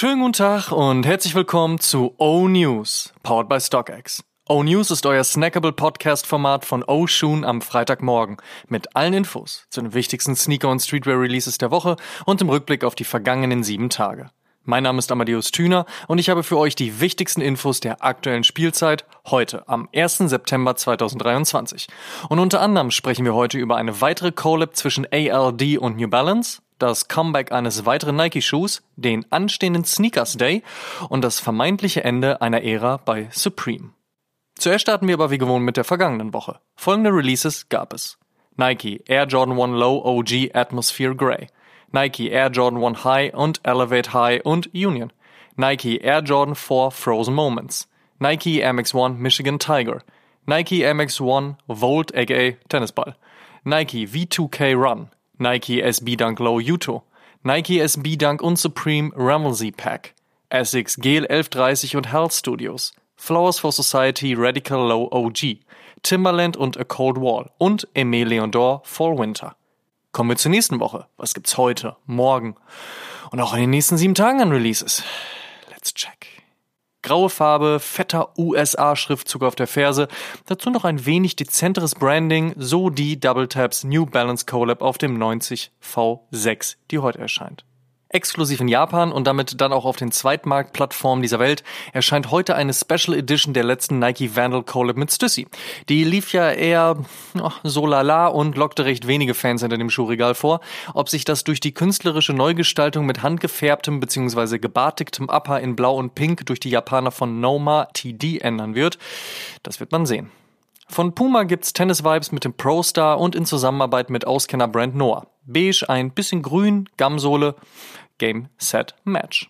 Schönen guten Tag und herzlich willkommen zu O News, powered by StockX. O News ist euer snackable Podcast-Format von O Shoon am Freitagmorgen mit allen Infos zu den wichtigsten Sneaker- und Streetwear-Releases der Woche und im Rückblick auf die vergangenen sieben Tage. Mein Name ist Amadeus Thüner und ich habe für euch die wichtigsten Infos der aktuellen Spielzeit heute am 1. September 2023. Und unter anderem sprechen wir heute über eine weitere Collab zwischen ALD und New Balance, das Comeback eines weiteren Nike-Schuhs, den anstehenden Sneakers Day und das vermeintliche Ende einer Ära bei Supreme. Zuerst starten wir aber wie gewohnt mit der vergangenen Woche. Folgende Releases gab es. Nike Air Jordan 1 Low OG Atmosphere Grey. Nike Air Jordan 1 High und Elevate High und Union. Nike Air Jordan 4 Frozen Moments. Nike Air Max 1 Michigan Tiger. Nike Air Max 1 Volt aka Tennisball. Nike V2K Run. Nike SB Dunk Low Uto, Nike SB Dunk und Supreme Ramelzy Pack, Essex GL 1130 und Health Studios, Flowers for Society Radical Low OG, Timberland und A Cold Wall und Emile Leondor Fall Winter. Kommen wir zur nächsten Woche. Was gibt's heute, morgen und auch in den nächsten sieben Tagen an Releases? Let's check. Graue Farbe, fetter USA-Schriftzug auf der Ferse, dazu noch ein wenig dezenteres Branding, so die Double Taps New Balance Collab auf dem 90 V6, die heute erscheint. Exklusiv in Japan und damit dann auch auf den Zweitmarktplattformen dieser Welt erscheint heute eine Special Edition der letzten Nike Vandal Collab mit Stussy. Die lief ja eher oh, so lala und lockte recht wenige Fans hinter dem Schuhregal vor. Ob sich das durch die künstlerische Neugestaltung mit handgefärbtem bzw. gebartigtem Upper in Blau und Pink durch die Japaner von Noma TD ändern wird, das wird man sehen. Von Puma gibt's Tennis-Vibes mit dem Pro Star und in Zusammenarbeit mit Auskenner Brand Noah. Beige, ein bisschen grün, Gamsohle, Game, Set, Match.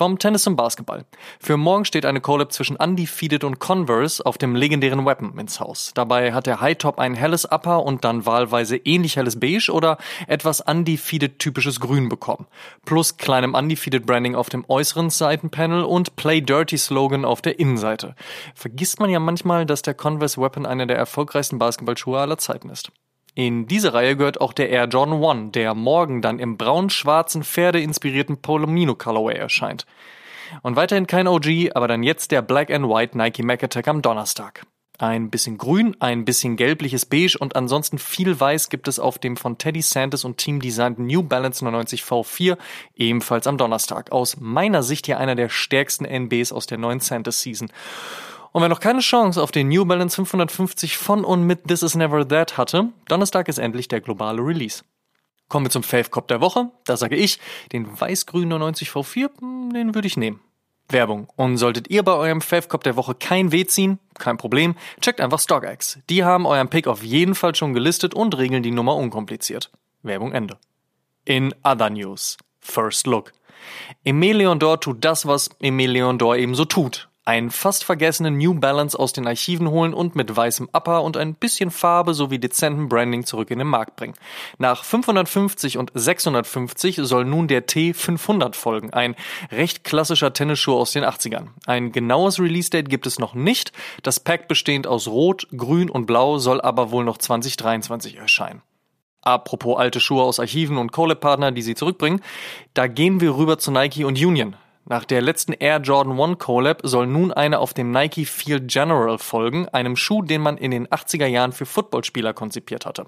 Vom Tennis zum Basketball. Für morgen steht eine Collab zwischen Undefeated und Converse auf dem legendären Weapon ins Haus. Dabei hat der High Top ein helles Upper und dann wahlweise ähnlich helles Beige oder etwas Undefeated typisches Grün bekommen. Plus kleinem Undefeated Branding auf dem äußeren Seitenpanel und Play Dirty Slogan auf der Innenseite. Vergisst man ja manchmal, dass der Converse Weapon einer der erfolgreichsten Basketballschuhe aller Zeiten ist. In diese Reihe gehört auch der Air Jordan 1, der morgen dann im braun-schwarzen Pferde-inspirierten Polomino Colorway erscheint. Und weiterhin kein OG, aber dann jetzt der Black and White Nike Mac Attack am Donnerstag. Ein bisschen grün, ein bisschen gelbliches Beige und ansonsten viel weiß gibt es auf dem von Teddy Santis und Team designten New Balance 99 V4 ebenfalls am Donnerstag. Aus meiner Sicht hier einer der stärksten NBs aus der neuen Santis Season. Und wer noch keine Chance auf den New Balance 550 von und mit This Is Never That hatte, Donnerstag ist endlich der globale Release. Kommen wir zum Fave Cop der Woche. Da sage ich, den weiß-grün 99 V4, hm, den würde ich nehmen. Werbung. Und solltet ihr bei eurem Fave Cop der Woche kein Weh ziehen, kein Problem, checkt einfach StockX. Die haben euren Pick auf jeden Fall schon gelistet und regeln die Nummer unkompliziert. Werbung Ende. In other news. First Look. Emile Dor tut das, was Emile Dor eben so tut einen fast vergessenen New Balance aus den Archiven holen und mit weißem Upper und ein bisschen Farbe sowie dezentem Branding zurück in den Markt bringen. Nach 550 und 650 soll nun der T500 folgen, ein recht klassischer Tennisschuh aus den 80ern. Ein genaues Release-Date gibt es noch nicht. Das Pack bestehend aus Rot, Grün und Blau soll aber wohl noch 2023 erscheinen. Apropos alte Schuhe aus Archiven und Collab-Partner, die sie zurückbringen, da gehen wir rüber zu Nike und Union. Nach der letzten Air Jordan 1 Collab soll nun eine auf dem Nike Field General folgen, einem Schuh, den man in den 80er Jahren für Footballspieler konzipiert hatte.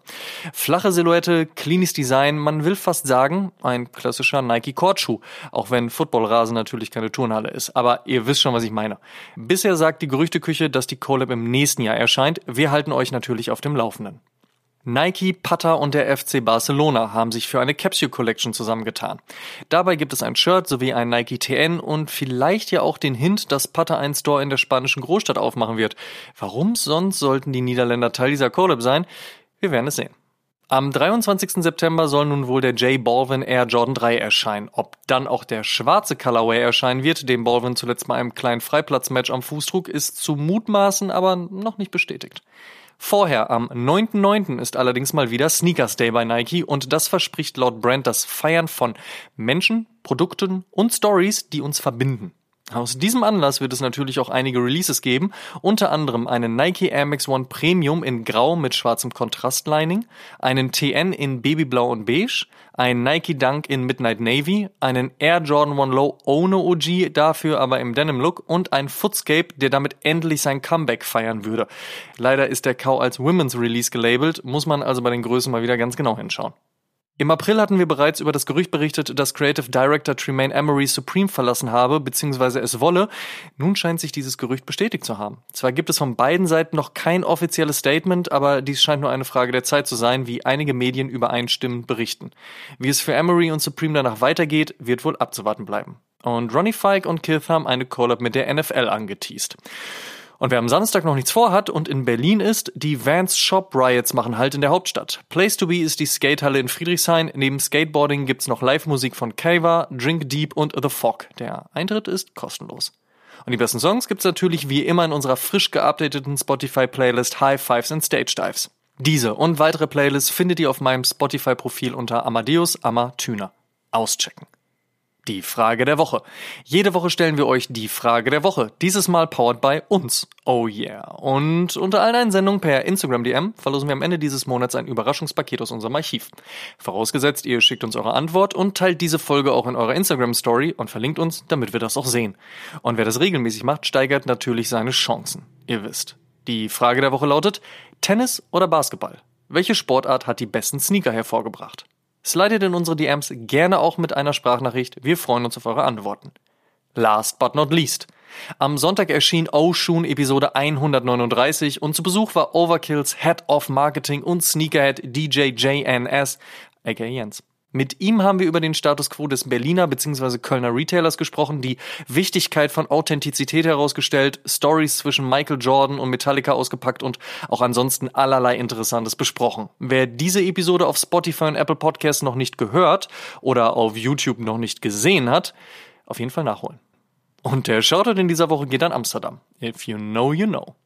Flache Silhouette, cleanes Design, man will fast sagen, ein klassischer Nike Kordschuh, auch wenn Footballrasen natürlich keine Turnhalle ist. Aber ihr wisst schon, was ich meine. Bisher sagt die Gerüchteküche, dass die Collab im nächsten Jahr erscheint. Wir halten euch natürlich auf dem Laufenden. Nike, Pata und der FC Barcelona haben sich für eine Capsule Collection zusammengetan. Dabei gibt es ein Shirt sowie ein Nike TN und vielleicht ja auch den Hint, dass Pata einen Store in der spanischen Großstadt aufmachen wird. Warum sonst sollten die Niederländer Teil dieser Collab sein? Wir werden es sehen. Am 23. September soll nun wohl der J Balvin Air Jordan 3 erscheinen. Ob dann auch der schwarze Colorway erscheinen wird, den Balvin zuletzt mal einem kleinen Freiplatzmatch am Fuß trug, ist zu mutmaßen, aber noch nicht bestätigt. Vorher, am 9.9. ist allerdings mal wieder Sneakers Day bei Nike und das verspricht laut Brand das Feiern von Menschen, Produkten und Stories, die uns verbinden. Aus diesem Anlass wird es natürlich auch einige Releases geben, unter anderem einen Nike Air Max One Premium in Grau mit schwarzem Kontrastlining, einen TN in Babyblau und Beige, einen Nike Dunk in Midnight Navy, einen Air Jordan One Low ohne OG, dafür aber im Denim Look und ein Footscape, der damit endlich sein Comeback feiern würde. Leider ist der Kau als Women's Release gelabelt, muss man also bei den Größen mal wieder ganz genau hinschauen. Im April hatten wir bereits über das Gerücht berichtet, dass Creative Director Tremaine Emery Supreme verlassen habe bzw. es wolle. Nun scheint sich dieses Gerücht bestätigt zu haben. Zwar gibt es von beiden Seiten noch kein offizielles Statement, aber dies scheint nur eine Frage der Zeit zu sein, wie einige Medien übereinstimmend berichten. Wie es für Emery und Supreme danach weitergeht, wird wohl abzuwarten bleiben. Und Ronnie Fike und Kith haben eine Collab mit der NFL angeteased. Und wer am Samstag noch nichts vorhat und in Berlin ist, die Vans Shop Riots machen halt in der Hauptstadt. Place to be ist die Skatehalle in Friedrichshain. Neben Skateboarding gibt's noch Live-Musik von Kava, Drink Deep und The Fog. Der Eintritt ist kostenlos. Und die besten Songs gibt's natürlich wie immer in unserer frisch geupdateten Spotify-Playlist High Fives and Stage Dives. Diese und weitere Playlists findet ihr auf meinem Spotify-Profil unter Amadeus Amatüner. Auschecken. Die Frage der Woche. Jede Woche stellen wir euch die Frage der Woche. Dieses Mal powered by uns. Oh yeah. Und unter allen Einsendungen per Instagram DM verlosen wir am Ende dieses Monats ein Überraschungspaket aus unserem Archiv. Vorausgesetzt, ihr schickt uns eure Antwort und teilt diese Folge auch in eurer Instagram Story und verlinkt uns, damit wir das auch sehen. Und wer das regelmäßig macht, steigert natürlich seine Chancen. Ihr wisst. Die Frage der Woche lautet, Tennis oder Basketball? Welche Sportart hat die besten Sneaker hervorgebracht? Slidet in unsere DMs gerne auch mit einer Sprachnachricht. Wir freuen uns auf eure Antworten. Last but not least. Am Sonntag erschien Oshun Episode 139 und zu Besuch war Overkills Head of Marketing und Sneakerhead DJ JNS, aka Jens. Mit ihm haben wir über den Status quo des Berliner bzw. Kölner Retailers gesprochen, die Wichtigkeit von Authentizität herausgestellt, Stories zwischen Michael Jordan und Metallica ausgepackt und auch ansonsten allerlei Interessantes besprochen. Wer diese Episode auf Spotify und Apple Podcasts noch nicht gehört oder auf YouTube noch nicht gesehen hat, auf jeden Fall nachholen. Und der Shoutout in dieser Woche geht an Amsterdam. If you know, you know.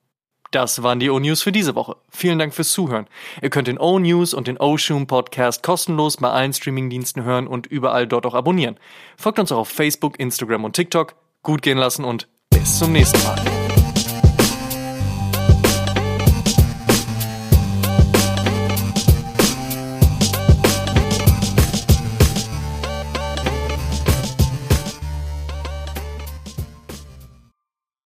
Das waren die O-News für diese Woche. Vielen Dank fürs Zuhören. Ihr könnt den O-News und den O-Shoom Podcast kostenlos bei allen Streamingdiensten hören und überall dort auch abonnieren. Folgt uns auch auf Facebook, Instagram und TikTok. Gut gehen lassen und bis zum nächsten Mal.